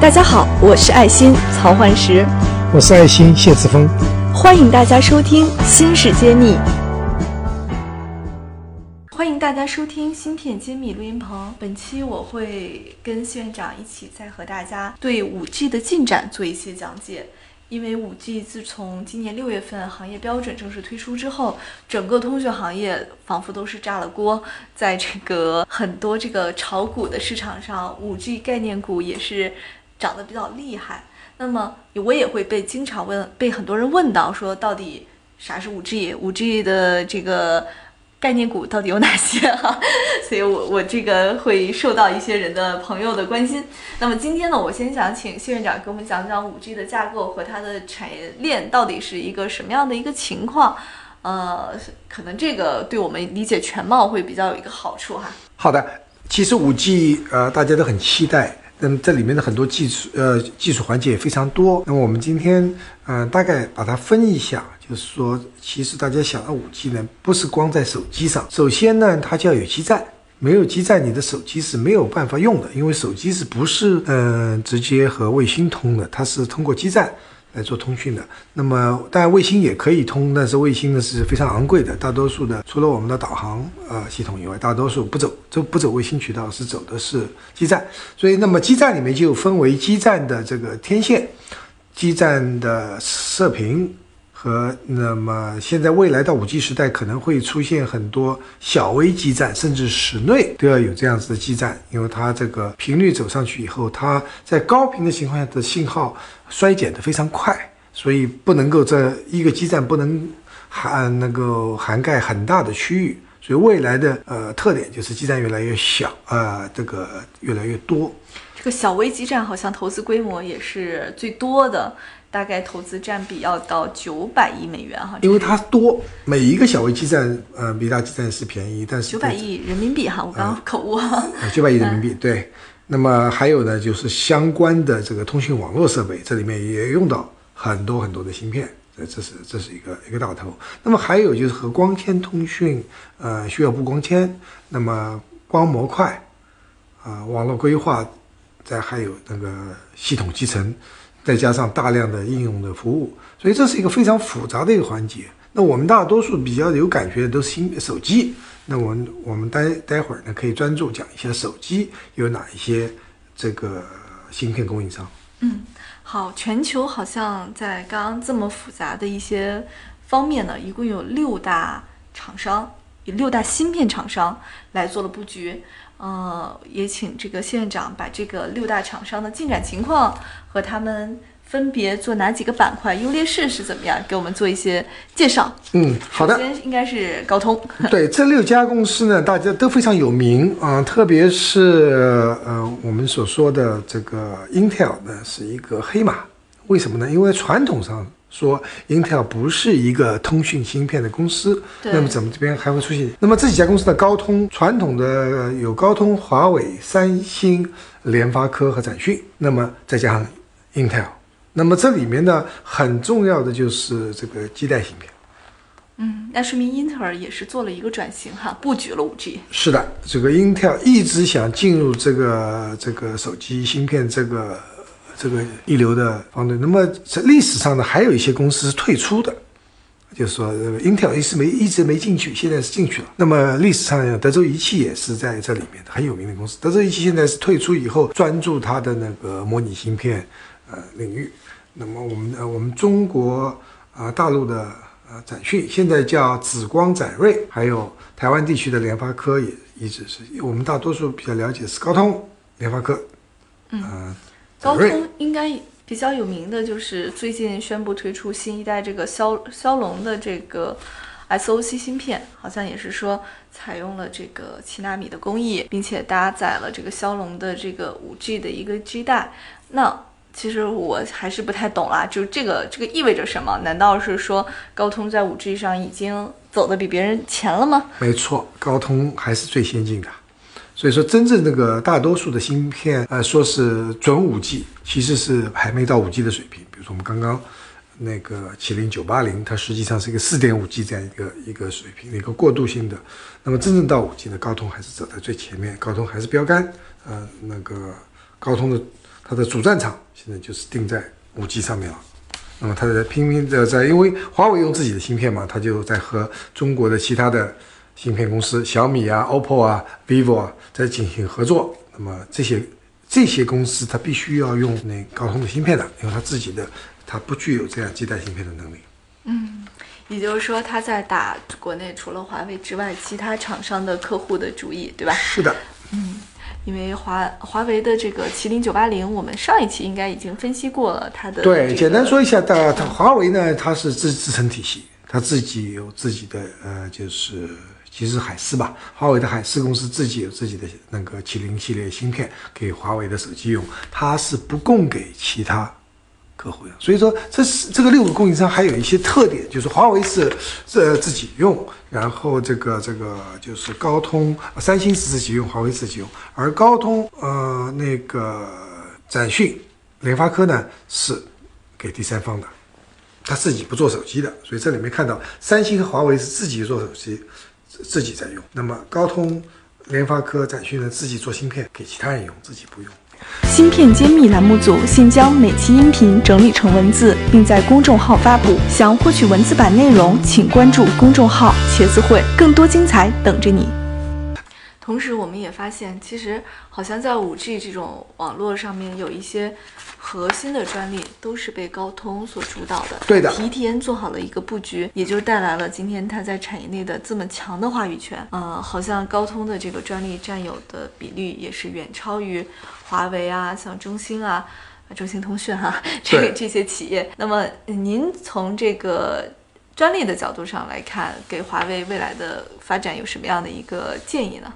大家好，我是爱心曹焕石，我是爱心谢志峰，欢迎大家收听《新事揭秘》。欢迎大家收听《芯片揭秘》录音棚。本期我会跟谢院长一起再和大家对五 G 的进展做一些讲解。因为五 G 自从今年六月份行业标准正式推出之后，整个通讯行业仿佛都是炸了锅。在这个很多这个炒股的市场上，五 G 概念股也是。涨得比较厉害，那么我也会被经常问，被很多人问到，说到底啥是五 G？五 G 的这个概念股到底有哪些？哈，所以我我这个会受到一些人的朋友的关心。那么今天呢，我先想请谢院长给我们讲讲五 G 的架构和它的产业链到底是一个什么样的一个情况？呃，可能这个对我们理解全貌会比较有一个好处哈。好的，其实五 G 呃大家都很期待。那么这里面的很多技术，呃，技术环节也非常多。那么我们今天，嗯，大概把它分一下，就是说，其实大家想到五 G 呢，不是光在手机上。首先呢，它就要有基站，没有基站，你的手机是没有办法用的，因为手机是不是，嗯，直接和卫星通的，它是通过基站。来做通讯的，那么当然卫星也可以通，但是卫星呢是非常昂贵的，大多数的除了我们的导航呃系统以外，大多数不走，就不走卫星渠道，是走的是基站。所以那么基站里面就分为基站的这个天线，基站的射频。和那么现在未来到五 G 时代可能会出现很多小微基站，甚至室内都要有这样子的基站，因为它这个频率走上去以后，它在高频的情况下的信号衰减的非常快，所以不能够这一个基站不能涵能够涵盖很大的区域，所以未来的呃特点就是基站越来越小，呃这个越来越多。这个小微基站好像投资规模也是最多的。大概投资占比要到九百亿美元哈，因为它多，每一个小微基站，呃，比大基站是便宜，但是九百亿人民币哈，我刚刚口误，九百亿人民币对。那么还有呢，就是相关的这个通讯网络设备，这里面也用到很多很多的芯片，这这是这是一个一个大头。那么还有就是和光纤通讯，呃，需要布光纤，那么光模块，啊，网络规划，再还有那个系统集成。再加上大量的应用的服务，所以这是一个非常复杂的一个环节。那我们大多数比较有感觉的都是新手机。那我们我们待待会儿呢，可以专注讲一下手机有哪一些这个芯片供应商。嗯，好，全球好像在刚刚这么复杂的一些方面呢，一共有六大厂商，以六大芯片厂商来做了布局。呃，也请这个谢院长把这个六大厂商的进展情况和他们分别做哪几个板块、优劣势是怎么样，给我们做一些介绍。嗯，好的。首先应该是高通。对，这六家公司呢，大家都非常有名啊，特别是呃，我们所说的这个 Intel 呢，是一个黑马。为什么呢？因为传统上。说英特尔不是一个通讯芯片的公司，那么怎么这边还会出现？那么这几家公司的高通，传统的有高通、华为、三星、联发科和展讯，那么再加上 Intel，那么这里面呢，很重要的就是这个基带芯片。嗯，那说明英特尔也是做了一个转型哈，布局了五 G。是的，这个英特尔一直想进入这个这个手机芯片这个。这个一流的方队，那么在历史上呢，还有一些公司是退出的，就是说 Intel 一直没一直没进去，现在是进去了。那么历史上德州仪器也是在这里面很有名的公司。德州仪器现在是退出以后，专注它的那个模拟芯片呃领域。那么我们呃我们中国啊大陆的呃展讯现在叫紫光展锐，还有台湾地区的联发科也一直是我们大多数比较了解是高通、联发科，嗯。高通应该比较有名的就是最近宣布推出新一代这个骁骁龙的这个 SOC 芯片，好像也是说采用了这个七纳米的工艺，并且搭载了这个骁龙的这个五 G 的一个基带。那其实我还是不太懂啦，就这个这个意味着什么？难道是说高通在五 G 上已经走得比别人前了吗？没错，高通还是最先进的。所以说，真正那个大多数的芯片，呃，说是准五 G，其实是还没到五 G 的水平。比如说我们刚刚那个麒麟九八零，它实际上是一个四点五 G 这样一个一个水平的，一个过渡性的。那么真正到五 G 的，高通还是走在最前面，高通还是标杆。呃，那个高通的它的主战场现在就是定在五 G 上面了。那么它在拼命的在，因为华为用自己的芯片嘛，它就在和中国的其他的芯片公司，小米啊、OPPO 啊、vivo 啊在进行合作。那么这些这些公司它必须要用那高通的芯片的，因为它自己的它不具有这样基带芯片的能力。嗯，也就是说，他在打国内除了华为之外其他厂商的客户的主意，对吧？是的。嗯。因为华华为的这个麒麟九八零，我们上一期应该已经分析过了它的。对，简单说一下，它它华为呢，它是自自成体系，它自己有自己的呃，就是其实海思吧，华为的海思公司自己有自己的那个麒麟系列芯片给华为的手机用，它是不供给其他。客户的，所以说这是这个六个供应商还有一些特点，就是华为是这自己用，然后这个这个就是高通、三星是自己用，华为自己用，而高通呃那个展讯、联发科呢是给第三方的，他自己不做手机的，所以这里面看到三星和华为是自己做手机，自己在用，那么高通、联发科、展讯呢自己做芯片给其他人用，自己不用。芯片揭秘栏目组现将每期音频整理成文字，并在公众号发布。想获取文字版内容，请关注公众号“茄子会”，更多精彩等着你。同时，我们也发现，其实好像在 5G 这种网络上面，有一些核心的专利都是被高通所主导的。对的，提前做好了一个布局，也就带来了今天它在产业内的这么强的话语权。嗯，好像高通的这个专利占有的比率也是远超于。华为啊，像中兴啊，中兴通讯哈，这这些企业。那么，您从这个专利的角度上来看，给华为未来的发展有什么样的一个建议呢？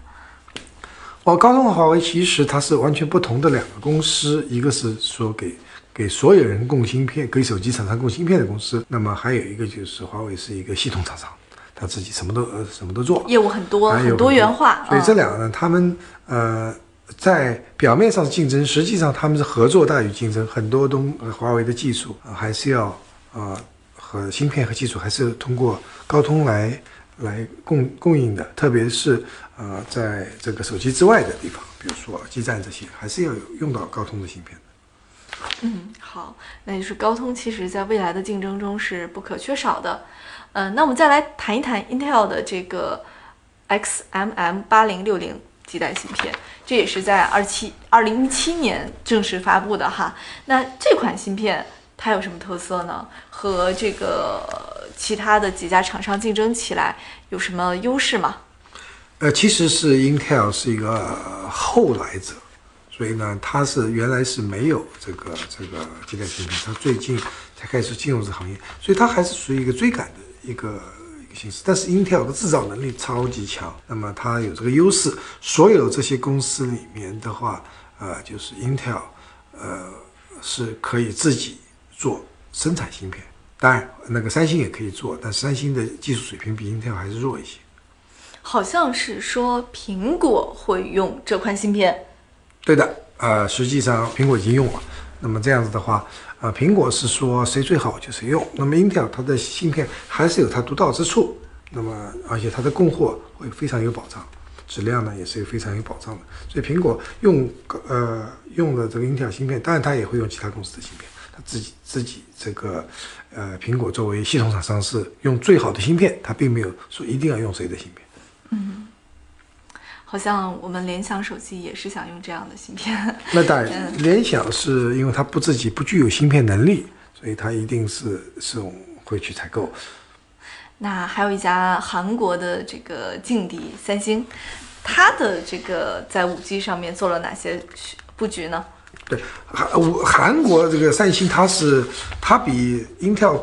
哦，高通和华为其实它是完全不同的两个公司，一个是说给给所有人供芯片，给手机厂商供芯片的公司。那么还有一个就是华为是一个系统厂商，他自己什么都呃什么都做，业务很多，很多元化。所以这两个呢，他们呃。在表面上是竞争，实际上他们是合作大于竞争。很多东华为的技术啊，还是要啊和芯片和技术还是通过高通来来供供应的。特别是啊，在这个手机之外的地方，比如说基站这些，还是要有用到高通的芯片的。嗯，好，那就是高通其实在未来的竞争中是不可缺少的。嗯，那我们再来谈一谈 Intel 的这个 XMM 八零六零。基带芯片，这也是在二七二零一七年正式发布的哈。那这款芯片它有什么特色呢？和这个其他的几家厂商竞争起来有什么优势吗？呃，其实是 Intel 是一个后来者，所以呢，它是原来是没有这个这个基带芯片，它最近才开始进入这个行业，所以它还是属于一个追赶的一个。形式，但是 Intel 的制造能力超级强，那么它有这个优势。所有这些公司里面的话，呃，就是 Intel，呃，是可以自己做生产芯片。当然，那个三星也可以做，但三星的技术水平比 Intel 还是弱一些。好像是说苹果会用这款芯片。对的，呃，实际上苹果已经用了。那么这样子的话。呃，苹果是说谁最好就谁用。那么，Intel 它的芯片还是有它独到之处。那么，而且它的供货会非常有保障，质量呢也是非常有保障的。所以，苹果用呃用的这个 Intel 芯片，当然它也会用其他公司的芯片。它自己自己这个呃，苹果作为系统厂商是用最好的芯片，它并没有说一定要用谁的芯片。嗯。好像我们联想手机也是想用这样的芯片。那当然，联想是因为它不自己不具有芯片能力，所以它一定是是会去采购。那还有一家韩国的这个劲敌三星，它的这个在五 G 上面做了哪些布局呢？韩韩国这个三星，它是它比 Intel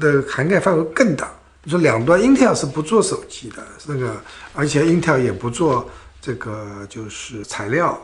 的涵盖范围更大。你说两端，Intel 是不做手机的，那个，而且 Intel 也不做这个，就是材料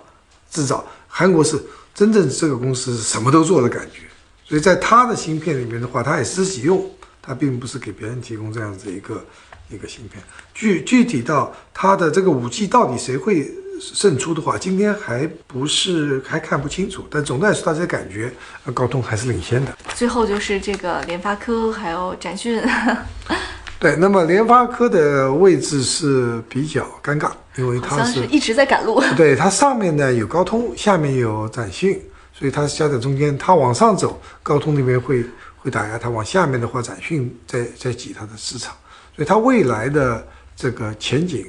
制造。韩国是真正这个公司什么都做的感觉，所以在它的芯片里面的话，它也自己用，它并不是给别人提供这样子一个一个芯片。具具体到它的这个五 G 到底谁会胜出的话，今天还不是还看不清楚。但总的来说，大家感觉高通还是领先的。最后就是这个联发科还有展讯。对，那么联发科的位置是比较尴尬，因为它是一直在赶路。对，它上面呢有高通，下面有展讯，所以它夹在中间，它往上走，高通那边会会打压它；往下面的话，展讯在在挤它的市场。所以它未来的这个前景，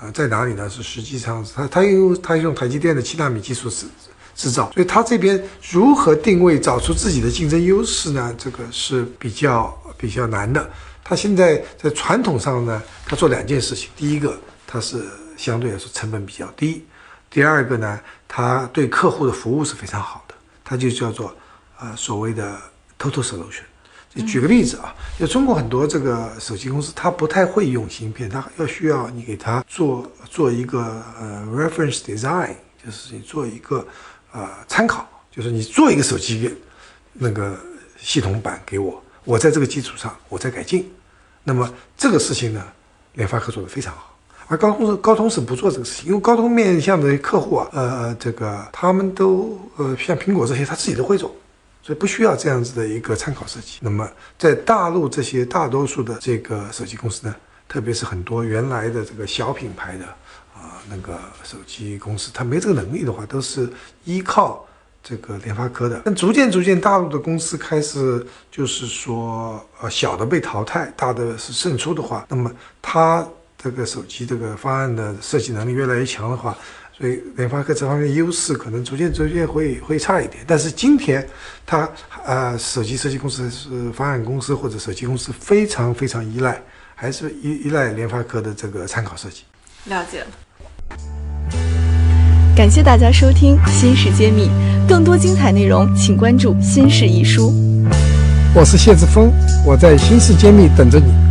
呃，在哪里呢？是实际上它它用它用台积电的七纳米技术制制造，所以它这边如何定位、找出自己的竞争优势呢？这个是比较比较难的。它现在在传统上呢，它做两件事情：第一个，它是相对来说成本比较低；第二个呢，它对客户的服务是非常好的。它就叫做呃所谓的 total solution。就举个例子啊，就中国很多这个手机公司，它不太会用芯片，它要需要你给它做做一个呃 reference design，就是你做一个呃参考，就是你做一个手机那个系统版给我，我在这个基础上我再改进。那么这个事情呢，联发科做的非常好。而高通是高通是不做这个事情，因为高通面向的客户啊，呃，这个他们都呃像苹果这些，他自己都会做，所以不需要这样子的一个参考设计。那么在大陆这些大多数的这个手机公司呢，特别是很多原来的这个小品牌的啊那个手机公司，他没这个能力的话，都是依靠这个联发科的。但逐渐逐渐，大陆的公司开始就是说，呃，小的被淘汰，大的是胜出的话，那么它。这个手机这个方案的设计能力越来越强的话，所以联发科这方面优势可能逐渐逐渐会会差一点。但是今天，它呃手机设计公司是方案公司或者手机公司非常非常依赖，还是依依赖联发科的这个参考设计。了解了。感谢大家收听《新事揭秘》，更多精彩内容请关注《新事一书》。我是谢志峰，我在《新事揭秘》等着你。